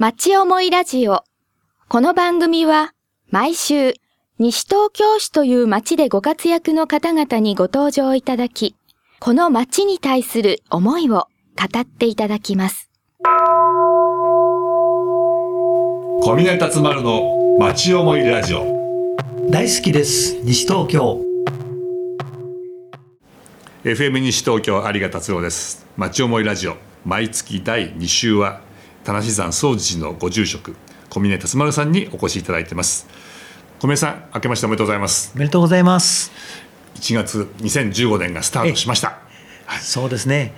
町思いラジオ。この番組は毎週西東京市という町でご活躍の方々にご登場いただき、この町に対する思いを語っていただきます。小峰達丸の町思いラジオ。大好きです。西東京。FM 西東京有賀達郎です。町思いラジオ。毎月第2週は田無山総持寺のご住職小峰達丸さんにお越しいただいてます。小峰さん明けましておめでとうございます。おめでとうございます。1月2015年がスタートしました。そうですね。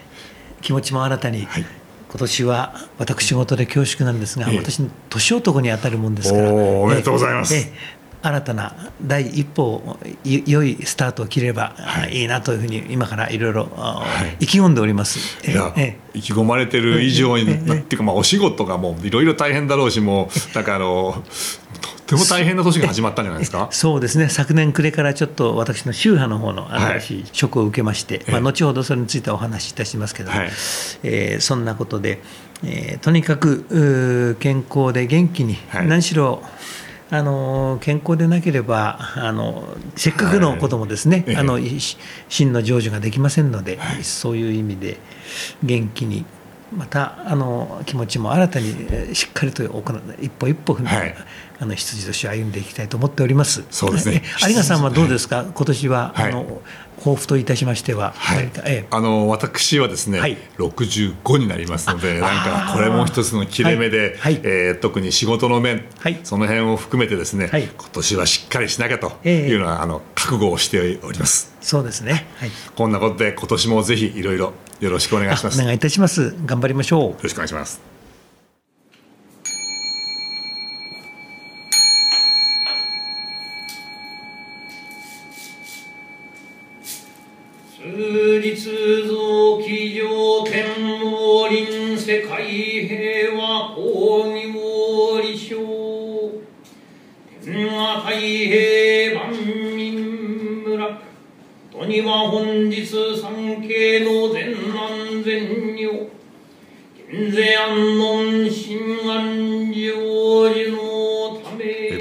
気持ちも新たに、はい。今年は私事で恐縮なんですが、ええ。私の年男に当たるもんですから。おめでとうございます。ええ新たな第一歩良いスタートを切れば、い、いなというふうに今からいろいろあはい。意気込んでおります。えい意気込まれてる以上に、ええっていうかまあお仕事がもういろいろ大変だろうしもう なんかあのとっても大変な年が始まったんじゃないですか？そうですね。昨年暮れからちょっと私の宗派の方の新しい職を受けまして、まあ、ええ後ほどそれについてはお話しいたしますけども、はい。えーそんなことで、えーとにかく健康で元気に、はい。何しろあの健康でなければあのせっかくのこともですね、はい。あの真の成就ができませんので、そういう意味で元気にまたあの気持ちも新たにえーしっかりと行う一歩一歩踏んで、はいあの羊年を歩んでいきたいと思っております。そうですね。え有賀さんはどうですか、今年は、はい。あの抱負といたしましては、はい。ええ。あの私はですね、はい。65になりますのでなんかこれも一つの切れ目で、はい。はい。えー特に仕事の面、はい。その辺を含めてですね、はい。今年はしっかりしなきゃとええ。いうのは、あの覚悟をしております。そうですね。はい。こんなことで今年もぜひいろいろよろしくお願いします。よお願いいたします。頑張りましょう。ろしくお願いします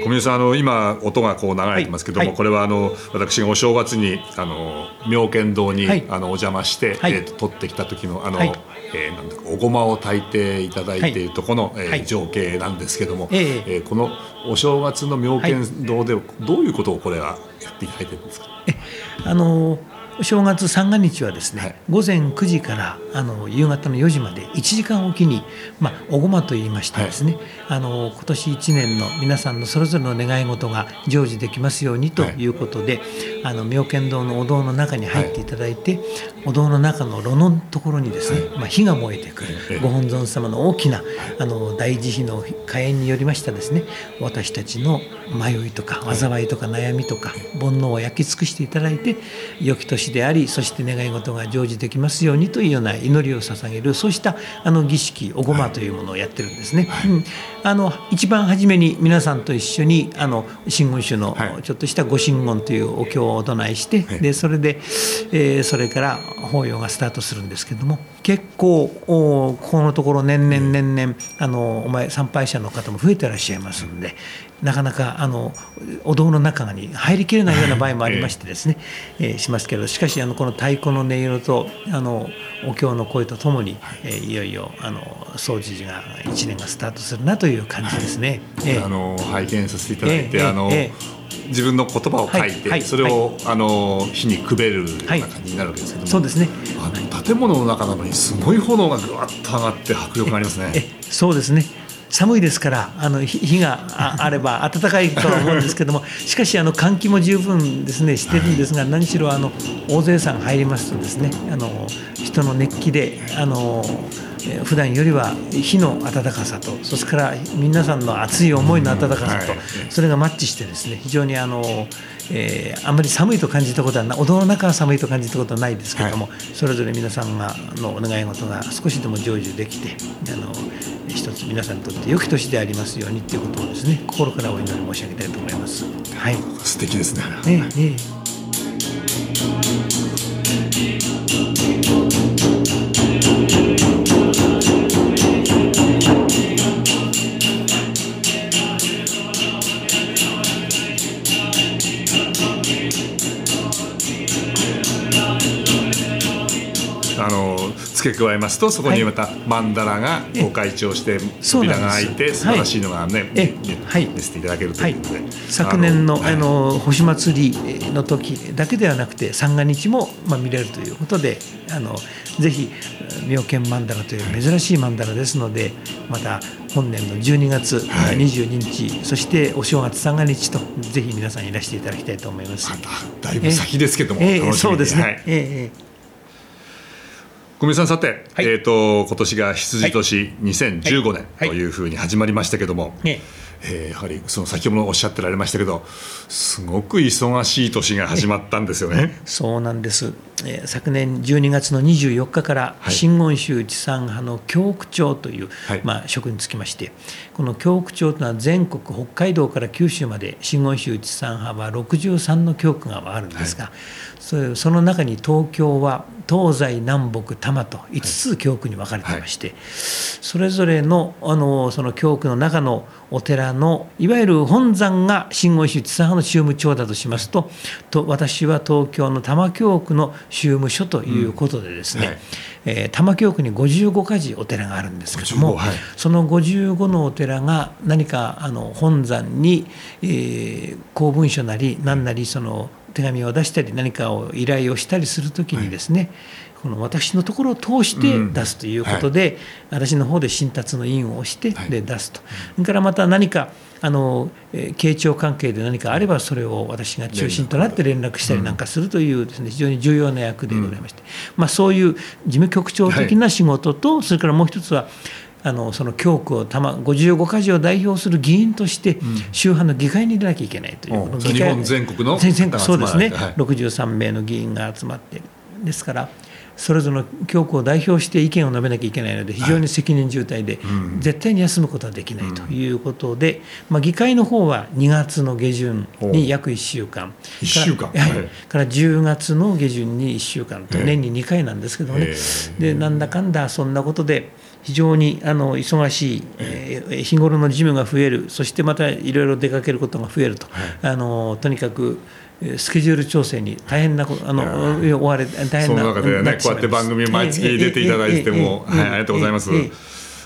ー小宮さんあの今音がこう流れてますけども、はいはい。これはあの私がお正月にあの妙見堂に、はい。あのお邪魔して、はい。えーと取ってきた時のあの、はい。えーなんだかおごまを炊いていただいているところの、えーはい情景なんですけども、ええ。えーこのお正月の妙見堂でどういうことをこれはやっていただいてるんですか、あのお正月三が日はですね、はい。午前9時からあの夕方の4時まで1時間おきに、まあ、おごまと言いましてですね、あの今年1年の皆さんのそれぞれの願い事が成就できますようにとい。うことで、あの妙見堂のお堂の中に入っていただいて、お堂の中の炉のところにですね、まあ、火が燃えてくる、ええ。ご本尊様の大きなあの大慈悲の火炎によりましたですね私たちの迷いとか災いとか悩みとか煩悩を焼き尽くしていただいて良き年でありそして願い事が成就できますようにというような祈りを捧げるそうしたあの儀式おごまというものをやってるんですね。うん。あの一番初めに皆さんと一緒にあの真言宗のはい。ちょっとしたご神言というお経をお唱えして、はい。でそれで、えーそれから法要がスタートするんですけども結構おここのところ年々年々あのお前参拝者の方も増えてらっしゃいますのでなかなかあのお堂の中に入りきれないような場合もありましてですね、えーしますけどしかしあのこの太鼓の音色とあのお経の声とともに、えーいよいよあの総持寺が1年がスタートするなという感じですね。えーあの拝見させていただいて、ええあのえ自分の言葉を書いて、それを、あの火にくべるようなはい感じになるわけですけども、そうですね。あの建物の中なのにすごい炎がぐわっと上がって迫力がありますね。えそうですね。寒いですからあの火火があ あれば暖かいとは思うんですけども。しかしあの換気も十分ですね。してるんですが何しろあの大勢さん入りますとですねあの人の熱気であのえー普段よりは火の温かさとそれから皆さんの熱い思いの温かさとはいそれがマッチしてですね非常にあの、えーあまり寒いと感じたことはなお堂の中は寒いと感じたことはないですけれども、それぞれ皆さんがのお願い事が少しでも成就できてあの一つ皆さんにとって良き年でありますようにということをですね心からお祈り申し上げたいと思います。はい、素敵ですね。ええ加えますとそこにまたマンダラがご開帳して扉が開いて素晴らしいのがね、えはい。見せていただけるということで、昨年のはい。あの星祭りの時だけではなくて三が日もまあ見れるということであのぜひ妙見曼荼羅という珍しい曼荼羅ですのでまた本年の12月はい。22日、そしてお正月三が日とぜひ皆さんいらしていただきたいと思います。だいぶ先ですけども、ええ楽しみに。そうですね。はい。えええ小宮さんさて、はい。えっ、と今年が羊年2015年はい。というふうに始まりましたけども、えええーやはりその先ほどもおっしゃってられましたけどすごく忙しい年が始まったんですよね。そうなんです、えー昨年12月の24日からはい。真言宗地産派の教区長という、はい。まあ、職につきましてこの教区長というのは全国北海道から九州まで真言宗地産派は63の教区があるんですが、それその中に東京は東西南北多摩と5つ教区に分かれていまして、それぞれのあのその教区の中のお寺のいわゆる本山が真言宗地産派の宗務長だとしますとと私は東京の多摩教区の宗務所ということでですね、はい。えー多摩教区に55か所お寺があるんですけども、55はい。その55のお寺が何かあの本山に、えー公文書なり何なりその手紙を出したり何かを依頼をしたりするときにですね、この私のところを通して出すということで、私の方で新達の印を押してはい。で出すと、それからまた何かあの、えー慶長関係で何かあればそれを私が中心となって連絡したりなんかするというですね非常に重要な役でございまして、まあ、そういう事務局長的な仕事と、それからもう一つはあのその教区をたま55か条を代表する議員として、宗派の議会に出なきゃいけないという、う。ん議会日本全国のそうですね、方が集まられて63名の議員が集まってですからそれぞれの教区を代表して意見を述べなきゃいけないので非常に責任重大で、絶対に休むことはできないということで、まあ、議会の方は2月の下旬に約1週間。一週間。から,、はい。はい。から10月の下旬に1週間とええ。年に2回なんですけどもね、えでなんだかんだそんなことで非常にあの忙しい、えー日頃の事務が増える。そしてまたいろいろ出かけることが増えると、あのとにかくえースケジュール調整に大変なことあの追われ大変なその中でねこうやって番組毎月出ていただいても、はい、ありがとうございます。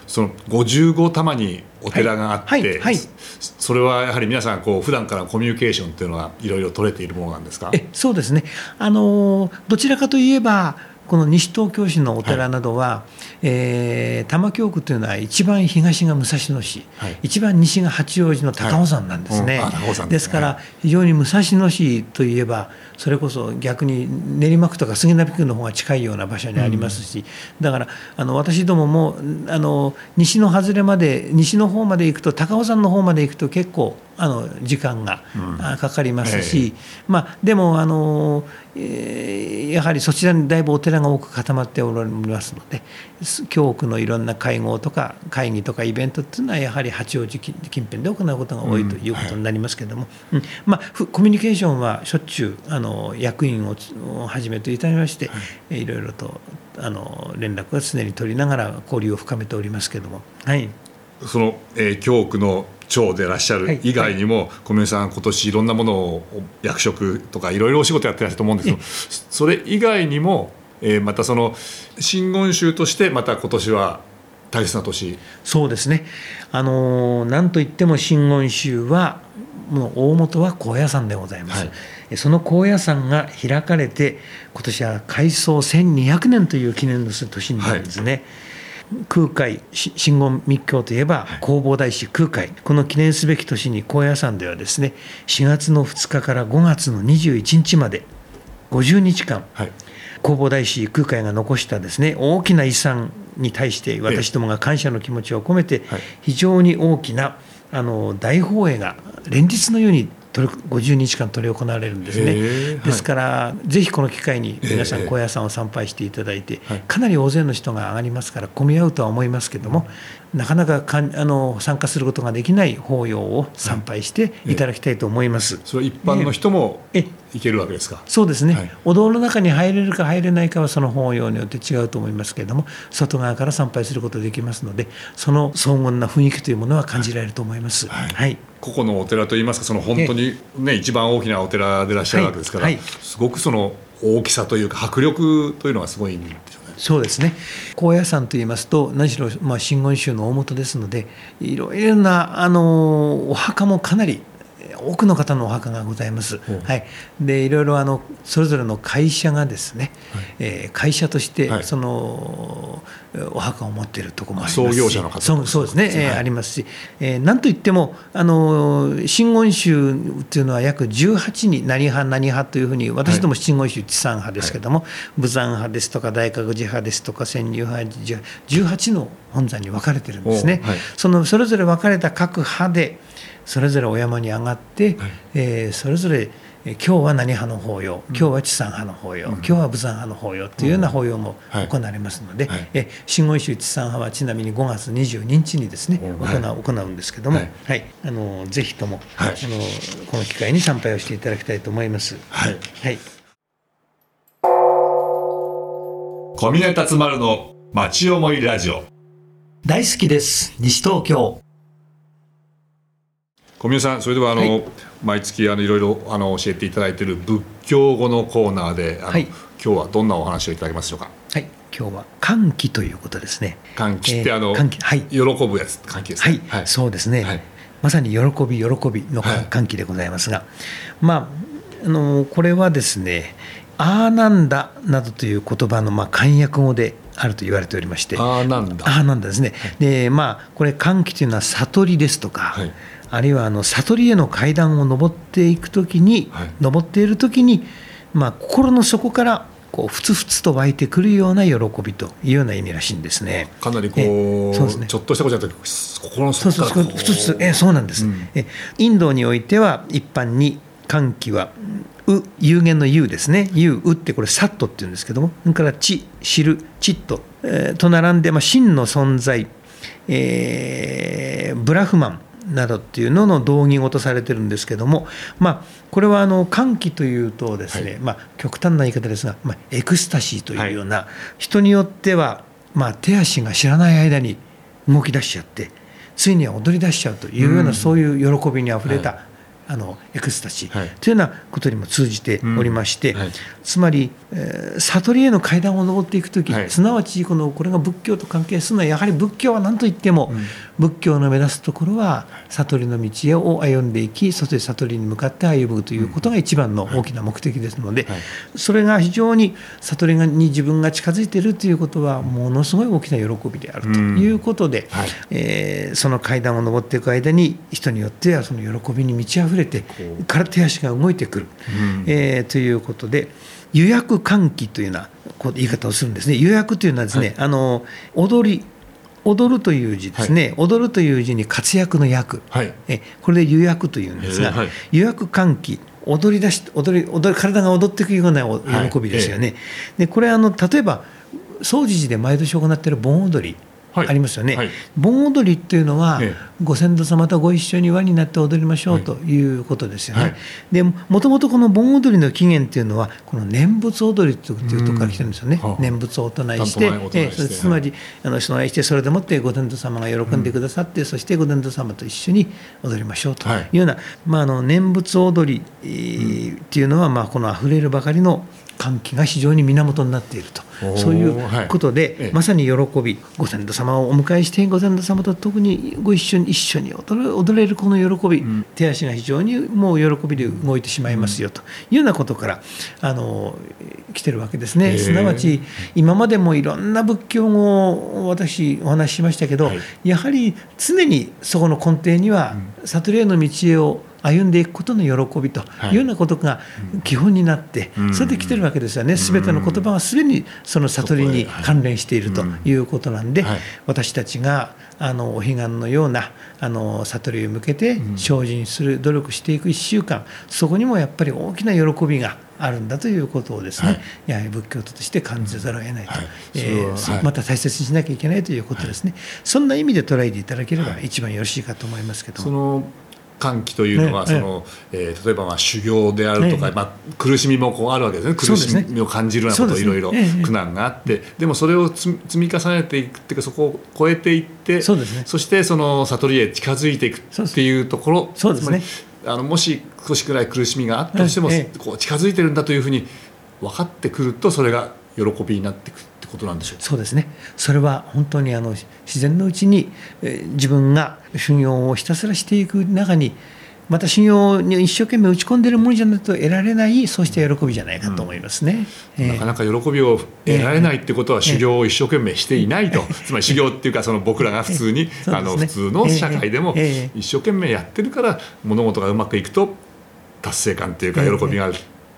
その55玉にお寺があって、はいはいはい。それはやはり皆さんこう普段からコミュニケーションっていうのはいろいろ取れているものなんですか？えそうですね。あのどちらかといえばこの西東京市のお寺などは、えー多摩教区というのは一番東が武蔵野市、はい。一番西が八王子の高尾山なんですね、はいうんでですから非常に武蔵野市といえばそれこそ逆に練馬区とか杉並区の方が近いような場所にありますし、だからあの私どももあの西の外れまで西の方まで行くと高尾山の方まで行くと結構あの時間が、あかかりますし、まあ、でもあの、えーやはりそちらにだいぶお寺が多く固まっておりますのです教区のいろんな会合とか会議とかイベントっていうのはやはり八王子近近辺で行うことが多いということになりますけれども、うん。まあ、ふコミュニケーションはしょっちゅうあの役員ををはじめといたしまして、い、いろいろとあの連絡は常に取りながら交流を深めておりますけれども。はい。その、えー教区の長でいらっしゃる以外にも、小宮さん今年いろんなものを役職とかいろいろお仕事やってらっしゃると思うんですけどそれ以外にも、えーまたその真言宗としてまた今年は大切な年。そうですね、あのなんといっても真言宗は、もう大元は高野山でございます。はい。その高野山が開かれて、今年は開創1200年という記念の年になるんですね。空海し真言密教といえば弘法大師空海。この記念すべき年に高野山ではですね4月の2日から5月の21日まで50日間はい。弘法大師空海が残したですね大きな遺産に対して私どもが感謝の気持ちを込めてはい。非常に大きなあの大法会が連日のように50日間執り行われるんですね。ですからぜひこの機会に皆さんええ。高野山を参拝していただいてはい。かなり大勢の人が上がりますから混み合うとは思いますけどもなかなかかんあの参加することができない法要を参拝してい。ただきたいと思います。それは一般の人もえ行けるわけですか？そうですね、はい。お堂の中に入れるか入れないかはその法要によって違うと思いますけれども外側から参拝することができますのでその荘厳な雰囲気というものは感じられると思います。はい。はい個々のお寺といいますかその本当にね一番大きなお寺でいらっしゃるわけですから、はいはい。すごくその大きさというか迫力というのがすごいんですよね。そうですね。高野山といいますと何しろ、まあ、真言宗の大元ですのでいろいろなあのお墓もかなり多くの方のお墓がございます。はい、でいろいろあのそれぞれの会社がですね、はい、えー、会社としてその、はい、お墓を持っているところもありますし。創業者の方そうそうですね、えー、ありますし、えー、なんといってもあの真言宗っていうのは約18に何派何派というふうに私ども真言宗地産派ですけども、はい、武山派ですとか大覚寺派ですとか潜入派18の本山に分かれてるんですね。そのそれぞれ分かれた各派でそれぞれお山に上がって、はい、えー、それぞれ今日は何派の法要、今日は地産派の法要、うん、今日は武山派の法要というような法要も行われますので、はい、え真言宗地産派はちなみに5月22日にですね、行う行うんですけども、はい、はい、あのぜひとも、はい、あのこの機会に参拝をしていただきたいと思います。はい、はい。小峰達丸の町思いラジオ。大好きです。西東京小宮さんそれではあの、はい、毎月あのいろいろあの教えていただいている仏教語のコーナーであの、はい、今日はどんなお話をいただけますでしょうか？はい。今日は歓喜ということですね。歓喜ってあの、えー、歓喜。はい。喜ぶやつ歓喜です、ね、はい、はい、そうですね、はい、まさに喜び喜びの歓喜でございますが、まああのこれはですねああなんだなどという言葉のまあ漢訳語であると言われておりまして。ああなんだああなんだですね、でまあこれ歓喜というのは悟りですとか、はいあるいはあの悟りへの階段を上っていく時に、はい、上っている時に、まあ、心の底からこうふつふつと湧いてくるような喜びというような意味らしいんですね。かなりこうそうです、ね、ちょっとしたことじゃなくて心の底からそう。そうふつふつえそうなんです、うん、えインドにおいては一般に歓喜はう有限の有ですね。有うってこれサットっていうんですけどもそれから知知るチット、えー、と並んで、まあ、真の存在、えー、ブラフマンなどっていうのの道義語とされてるんですけども、まあ、これはあの歓喜というとですね、はい、まあ、極端な言い方ですが、まあ、エクスタシーというような、はい、人によっては、まあ、手足が知らない間に動き出しちゃってついには踊り出しちゃうというような、そういう喜びにあふれた、あのエクスタシー、はい、というようなことにも通じておりまして、つまり、えー、悟りへの階段を上っていく時、はい、すなわちこのこれが仏教と関係するのはやはり仏教は何といっても、うん、仏教の目指すところは悟りの道を歩んでいきそして悟りに向かって歩むということが一番の大きな目的ですので、それが非常に悟りに自分が近づいているということはものすごい大きな喜びであるということで、うん、えー、その階段を上っていく間に人によってはその喜びに満ち溢溢れてから手足が動いてくる、うん、えー、ということで予約喚起というような言い方をするんですね。予約というのはですね、はい、あの踊り踊るという字ですね、はい、踊るという字に活躍の役、はい、えこれで予約というんですが、はい、予約喚起踊り出し踊り踊り体が踊っていくような喜びですよね。でこれあの例えば総持寺で毎年行っている盆踊りありますよね、はい、盆踊りっていうのは、ご先祖様とご一緒に輪になって踊りましょうとい。うことですよね。はい、でもともとこの盆踊りの起源っていうのはこの念仏踊りというところから来てるんですよね。念仏をお唱えして、えつまりあのお唱えしてそれでもってご先祖様が喜んでくださって、うん、そしてご先祖様と一緒に踊りましょうとい。うような、まあ、あの念仏踊りっていうのは、まあ、このあふれるばかりの歓喜が非常に源になっていると。そういうことで、はい、まさに喜びご先祖様をお迎えしてご先祖様と特にご一緒に一緒に踊れ踊れるこの喜び、うん、手足が非常にもう喜びで動いてしまいますよと。いうようなことからあの来てるわけですね。すなわち今までもいろんな仏教語を私お話ししましたけど、はい、やはり常にそこの根底には悟りへの道へを歩んでいくことの喜びとい。うようなことが基本になって、それで来てるわけですよね、すべての言葉はすでにその悟りに関連しているということなんで、私たちがあのお彼岸のようなあの悟りを向けて精進する努力していく1週間そこにもやっぱり大きな喜びがあるんだということをですね、はい、やはり仏教徒として感じざるを得ないと、はい、えー、また大切にしなきゃいけないということですね、はい、そんな意味で捉えていただければ一番よろしいかと思いますけどその歓喜というのは、そのえー、例えばまあ修行であるとか、まあ、苦しみもこうあるわけですね。苦しみを感じるようなこといろいろ苦難があって、でもそれを積み重ねていくっていうかそこを超えていってそしてその悟りへ近づいていくっていうところそうですね。あのもし少しくらい苦しみがあったとしても、こう近づいてるんだというふうに分かってくるとそれが喜びになっていくってことなんでしょうか？そうですね。それは本当にあの自然のうちに、えー自分が修行をひたすらしていく中にまた修行に一生懸命打ち込んでいるものじゃないと得られないそうした喜びじゃないかと思いますね。えー。なかなか喜びを得られないってことは修行を一生懸命していないと、つまり修行っていうかその僕らが普通に、ええあの普通の社会でもええ一生懸命やってるから物事がうまくいくと達成感っていうかええ喜びがある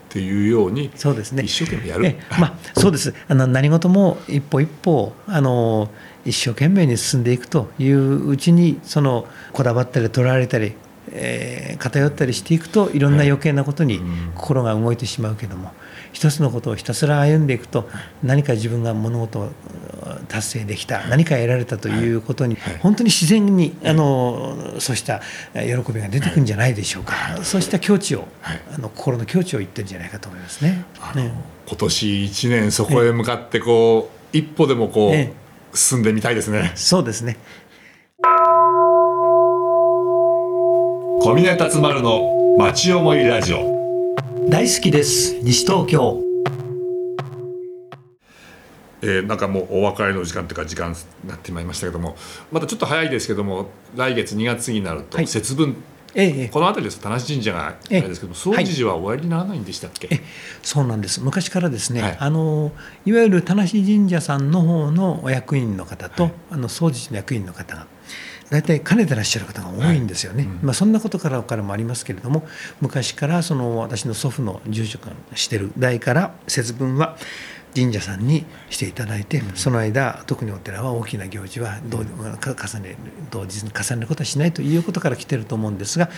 っていうようにそうですね。一生懸命やる。ええ。まあ、そうです。あの何事も一歩一歩あの一生懸命に進んでいくといううちにそのこだわったりとらわれたり、えー偏ったりしていくといろんな余計なことにうん。心が動いてしまうけども、一つのことをひたすら歩んでいくと何か自分が物事を達成できた何か得られたということに、はい。本当に自然にあのそうした喜びが出てくるんじゃないでしょうか、そうした境地を、はい。あの心の境地を言ってるんじゃないかと思いますね。今年一年そこへ向かってこう一歩でもこえう進んでみたいですね。そうですね。小峰達丸の町思いラジオ。大好きです。西東京。えーなんかもうお別れの時間というか時間になってまいりましたけどもまたちょっと早いですけども来月2月になるとはい節分、ええええこの辺りですと田無神社があええれですけども総持寺はおやりにならないんでしたっけ、えそうなんです。昔からですね、はいあのいわゆる田無神社さんの方のお役員の方と、はいあの総持寺の役員の方が。大体兼ねてらっしゃる方が多いんですよね、はい。うん。まあ、そんなことからからもありますけれども昔からその私の祖父の住職がしてる代から節分は神社さんにしていただいて、その間特にお寺は大きな行事は同か重ねる同日に重ねることはしないということから来てると思うんですが、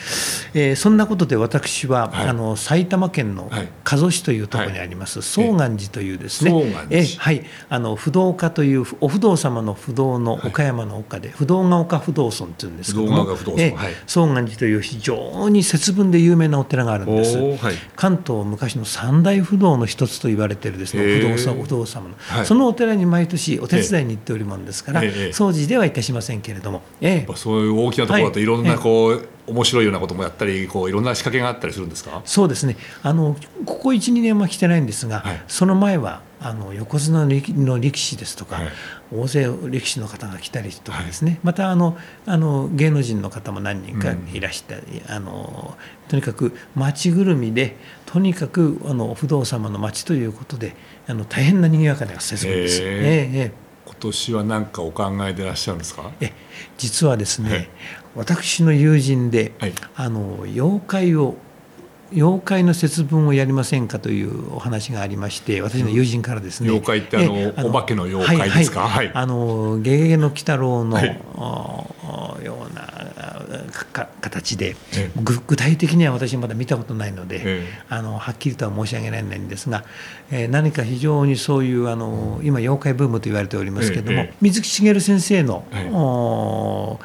えーそんなことで私は、はい。あの埼玉県のはい。加須市というところにあります、総願寺というですね、えはい、あの不動家というお不動様の不動の岡山の岡で、不動が丘不動尊というんですけども不動が丘不動尊えはい。総願寺という非常に節分で有名なお寺があるんです。はい。関東昔の三大不動の一つと言われているですね、へー。不動さ不動様の、はい。そのお寺に毎年お手伝いに行っておりもんですから、掃除ではいたしませんけれども、ええ。やっぱそういう大きなところだとはい。いろんなこう、面白いようなこともやったりこういろんな仕掛けがあったりするんですか？そうですね。あのここ1、2年は来てないんですが、はい。その前はあの横綱の力の力士ですとか、はい大勢力士の方が来たりとかですね、またあのあの芸能人の方も何人かいらしたり、あのとにかく町ぐるみでとにかくあの不動様の町ということであの大変な賑やかな節分です。へー。ええええ。今年は何かお考えでいらっしゃるんですか？え実はですね、はい。私の友人で、はい。あの妖怪を妖怪の節分をやりませんかというお話がありまして私の友人からですね、妖怪ってあのえお化けの妖怪ですか？はいはい。はい。あの「ゲゲゲの鬼太郎の」はい。おおような形で具体的には私まだ見たことないので、ええ。あのはっきりとは申し上げられないんですが、えー何か非常にそういうあの今妖怪ブームと言われておりますけども、ええ水木しげる先生の、はい。お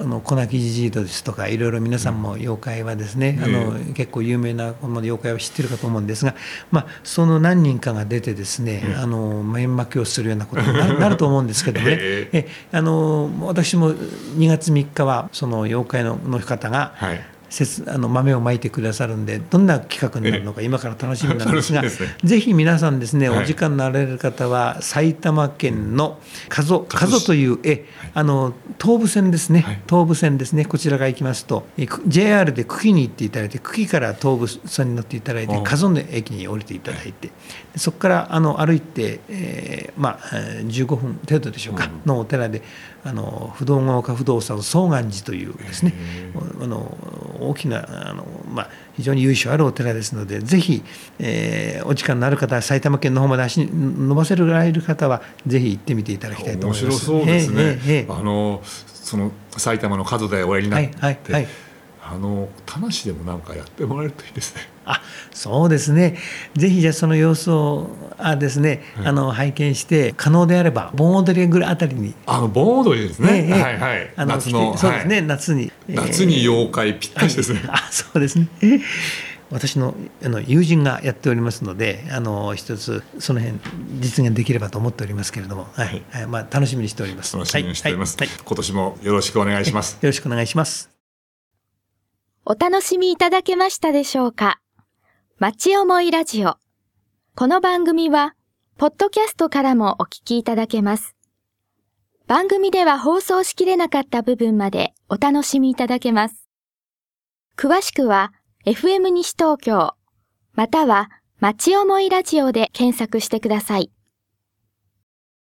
あの粉木じじいとですとかいろいろ皆さんも妖怪はですね、えあの結構有名なこの妖怪は知ってるかと思うんですが、まあ、その何人かが出てですね、ええあの面巻きをするようなことにな なると思うんですけどもね、ええ。あの私も2月3日はその妖怪のの方が、はいあの豆をまいてくださるんでどんな企画になるのか今から楽しみなんですが ですね。ぜひ皆さんですね、はい。お時間のあられる方は埼玉県の加須加須というえあの東武線ですね、はい。東武線ですね。こちらが行きますと JR で久喜に行っていただいて久喜から東武線に乗っていただいて加須の駅に降りていただいてでそこからあの歩いて、えーまあ、えー15分程度でしょうか、のお寺であの不動が丘不動産総願寺というですねあの大きなあの、まあ、非常に由緒あるお寺ですのでぜひ、えーお時間のある方埼玉県の方まで足に伸ばせるられる方はぜひ行ってみていただきたいと面思います。白そうですね、あのその埼玉の角でおやりになって、はいはいはいあの田無でもなんかやってもらえるといいですね。あそうですね、ぜひじゃあその様子をあですね、あの拝見して、可能であれば、盆踊りぐらいあたりに、あの盆踊りですね、はいはい。あの夏のそうですね、はい。夏に。えー夏に妖怪ぴったしですね、あそうですね。え私のあの友人がやっておりますので、あの一つその辺実現できればと思っておりますけれども、はい、はい。まあ楽しみにしております。楽しみにしております、はい。今年もよろしくお願いします。よろしくお願いします。お楽しみいただけましたでしょうか？町思いラジオ。この番組は、ポッドキャストからもお聞きいただけます。番組では放送しきれなかった部分までお楽しみいただけます。詳しくは FM 西東京または町思いラジオで検索してください。